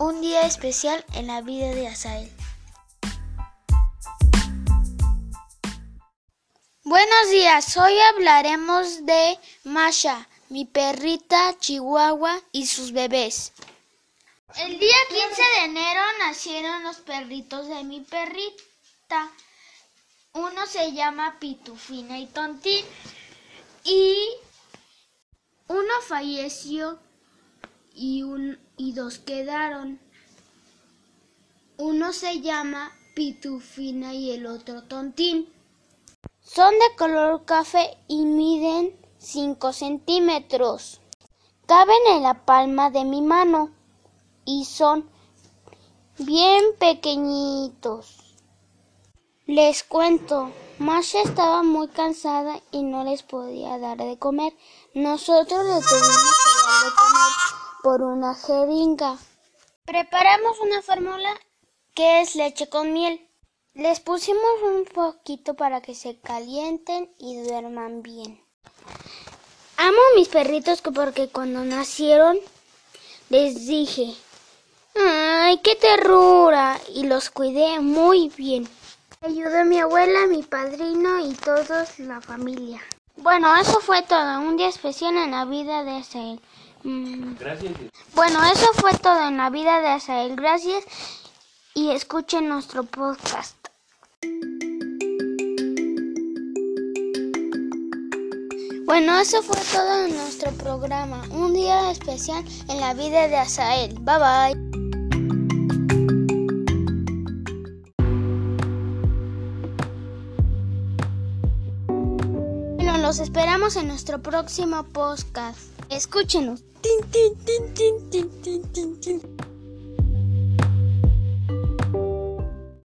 un día especial en la vida de Asael. Buenos días, hoy hablaremos de Masha, mi perrita chihuahua y sus bebés. El día 15 de enero nacieron los perritos de mi perrita. Uno se llama Pitufina y Tontín y uno falleció y, un, y dos quedaron. Uno se llama Pitufina y el otro Tontín. Son de color café y miden 5 centímetros. Caben en la palma de mi mano y son bien pequeñitos. Les cuento, Masha estaba muy cansada y no les podía dar de comer. Nosotros le tuvimos que dar de comer por una jeringa. Preparamos una fórmula que es leche con miel. Les pusimos un poquito para que se calienten y duerman bien. Amo a mis perritos porque cuando nacieron les dije, ¡ay, qué terrura! Y los cuidé muy bien. Ayudó a mi abuela, mi padrino y todos la familia. Bueno, eso fue todo. Un día especial en la vida de Asael. Mm. Gracias. Bueno, eso fue todo en la vida de Asael. Gracias y escuchen nuestro podcast. Bueno, eso fue todo en nuestro programa. Un día especial en la vida de Asael. Bye bye. Los esperamos en nuestro próximo podcast. Escúchenos. Tin, tin, tin.